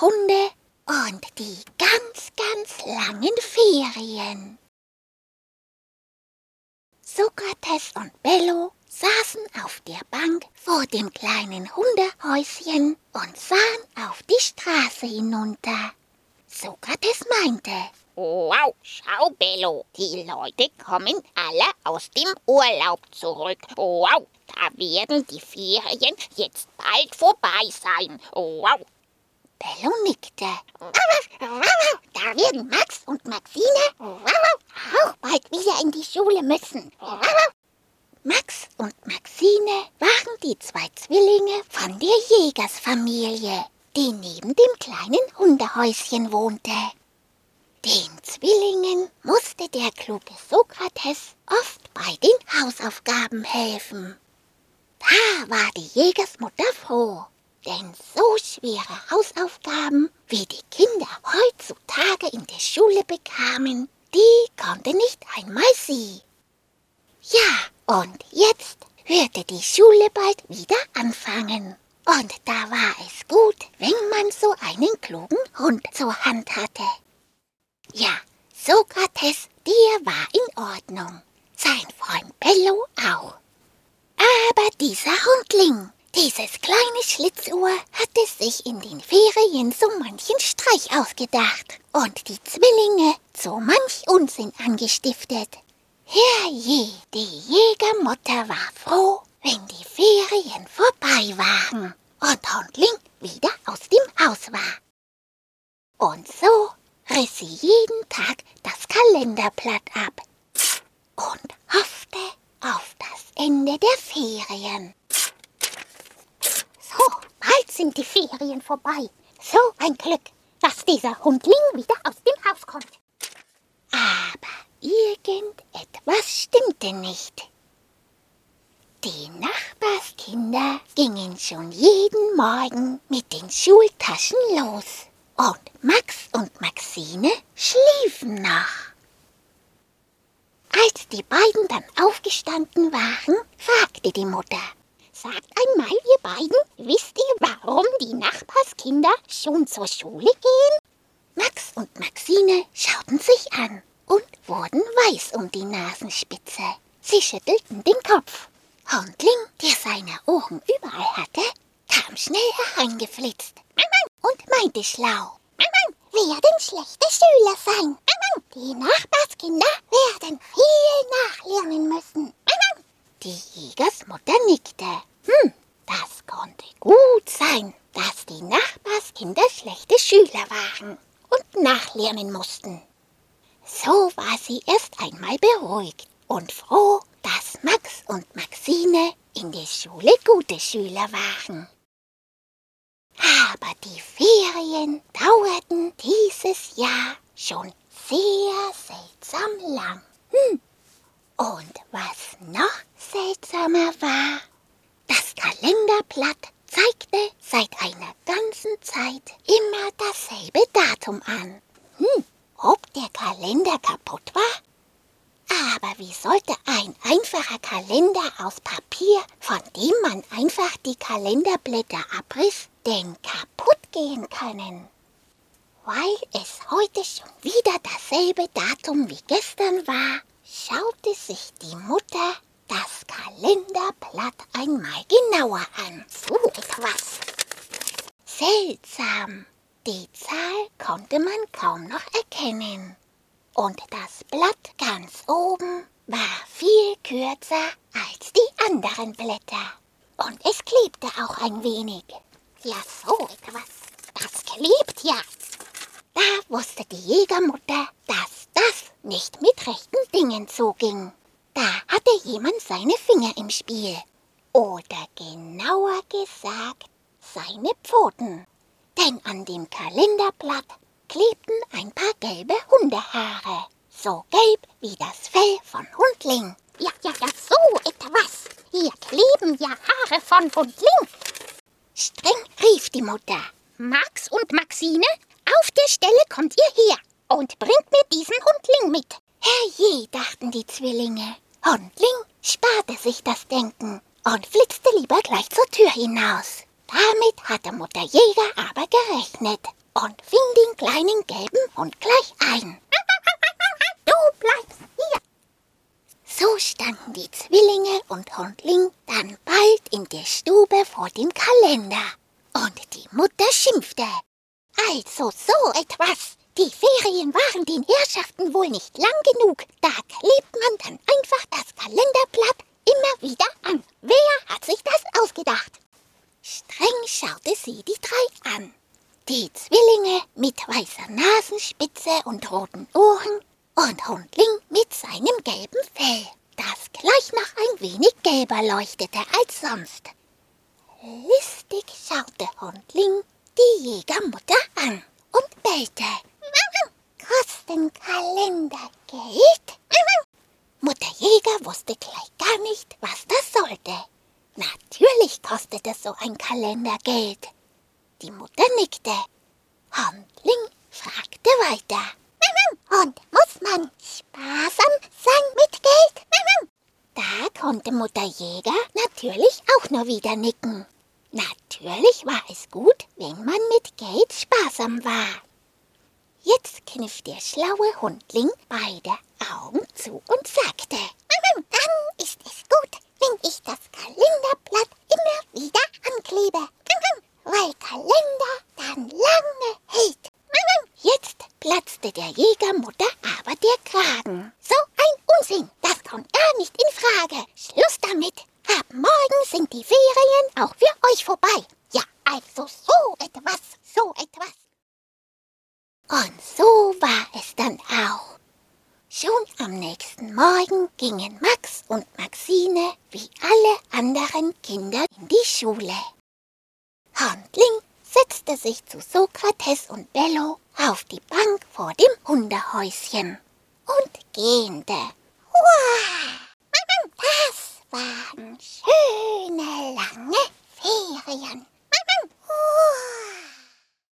Hunde und die ganz, ganz langen Ferien. Sokrates und Bello saßen auf der Bank vor dem kleinen Hundehäuschen und sahen auf die Straße hinunter. Sokrates meinte, Wow, schau, Bello, die Leute kommen alle aus dem Urlaub zurück. Wow, da werden die Ferien jetzt bald vorbei sein. Wow. Bello nickte. Da werden Max und Maxine auch bald wieder in die Schule müssen. Max und Maxine waren die zwei Zwillinge von der Jägersfamilie, die neben dem kleinen Hundehäuschen wohnte. Den Zwillingen musste der kluge Sokrates oft bei den Hausaufgaben helfen. Da war die Jägersmutter froh, denn so schwere Hausaufgaben, wie die Kinder heutzutage in der Schule bekamen, die konnte nicht einmal sie. Ja, und jetzt hörte die Schule bald wieder anfangen. Und da war es gut, wenn man so einen klugen Hund zur Hand hatte. Ja, Sokrates, der war in Ordnung. Sein Freund Bello auch. Aber dieser Hundling, dieses kleine Schlitzohr, hatte sich in den Ferien so manchen Streich ausgedacht und die Zwillinge so manch Unsinn angestiftet. Herrje, die Jägermutter war froh, wenn die Ferien vorbei waren und Hundling wieder aus dem Haus war. Und so riss sie jeden Tag das Kalenderblatt ab und hoffte auf das Ende der Ferien. Sind die Ferien vorbei. So ein Glück, dass dieser Hundling wieder aus dem Haus kommt. Aber irgendetwas stimmte nicht. Die Nachbarskinder gingen schon jeden Morgen mit den Schultaschen los. Und Max und Maxine schliefen noch. Als die beiden dann aufgestanden waren, fragte die Mutter, Sagt einmal, ihr beiden, wisst ihr, warum die Nachbarskinder schon zur Schule gehen? Max und Maxine schauten sich an und wurden weiß um die Nasenspitze. Sie schüttelten den Kopf. Hundling, der seine Ohren überall hatte, kam schnell hereingeflitzt und meinte schlau. Werden schlechte Schüler sein. Die Nachbarskinder werden viel nachlernen müssen. Die Jägersmutter nickte. Hm, das konnte gut sein, dass die Nachbarskinder schlechte Schüler waren und nachlernen mussten. So war sie erst einmal beruhigt und froh, dass Max und Maxine in der Schule gute Schüler waren. Aber die Ferien dauerten dieses Jahr schon sehr seltsam lang. Hm. Und was noch seltsamer war, das Kalenderblatt zeigte seit einer ganzen Zeit immer dasselbe Datum an. Hm, ob der Kalender kaputt war? Aber wie sollte ein einfacher Kalender aus Papier, von dem man einfach die Kalenderblätter abriss, denn kaputt gehen können? Weil es heute schon wieder dasselbe Datum wie gestern war, schaute sich die Mutter Kalenderblatt einmal genauer an. So etwas. Seltsam. Die Zahl konnte man kaum noch erkennen und das Blatt ganz oben war viel kürzer als die anderen Blätter. Und es klebte auch ein wenig. Ja, so etwas. Das klebt ja. Da wusste die Jägermutter, dass das nicht mit rechten Dingen zuging. Da hatte jemand seine Finger im Spiel. Oder genauer gesagt, seine Pfoten. Denn an dem Kalenderblatt klebten ein paar gelbe Hundehaare. So gelb wie das Fell von Hundling. Ja, ja, ja, so etwas. Hier kleben ja Haare von Hundling. Streng rief die Mutter. Max und Maxine, auf der Stelle kommt ihr her und bringt mir diesen Hundling mit. Herrje, dachten die Zwillinge. Hundling sparte sich das Denken und flitzte lieber gleich zur Tür hinaus. Damit hatte Mutter Jäger aber gerechnet kleinen gelben Hund gleich ein. Du bleibst hier. So standen die Zwillinge und Hundling dann bald in der Stube vor dem Kalender. Und die Mutter schimpfte. Also so etwas. Die Ferien waren den Herrschaften wohl nicht lang genug. Da klebt man dann einfach das Kalenderblatt immer wieder an. Wer hat sich das ausgedacht? Streng schaute sie die drei an. Die Zwillinge mit weißer Nasenspitze und roten Ohren und Hundling mit seinem gelben Fell, das gleich noch ein wenig gelber leuchtete als sonst. Listig schaute Hundling die Jägermutter an und bellte. Kosten Kalender Geld? Mutter Jäger wusste gleich gar nicht, was das sollte. Natürlich kostete so ein Kalender Geld. Die Mutter nickte. Handling fragte weiter. Und muss man sparsam sein mit Geld? Da konnte Mutter Jäger natürlich auch nur wieder nicken. Natürlich war es gut, wenn man mit Geld sparsam war. Jetzt kniff der schlaue Hundling beide Augen zu und sagte, dann ist es gut, wenn ich das Kalenderblatt immer wieder anklebe, weil Kalender dann lange hält. Jetzt platzte der Jägermutter aber der Kragen. So ein Unsinn, das kommt gar nicht in Frage. Schluss damit. Ab morgen sind die Ferien auch für euch vorbei. Ja, also so etwas, so etwas. Und so war es dann auch. Schon am nächsten Morgen gingen Max und Maxine wie alle anderen Kinder in die Schule. Handling setzte sich zu Sokrates und Bello auf die Bank vor dem Hundehäuschen und gähnte. Wow, das waren schöne lange Ferien.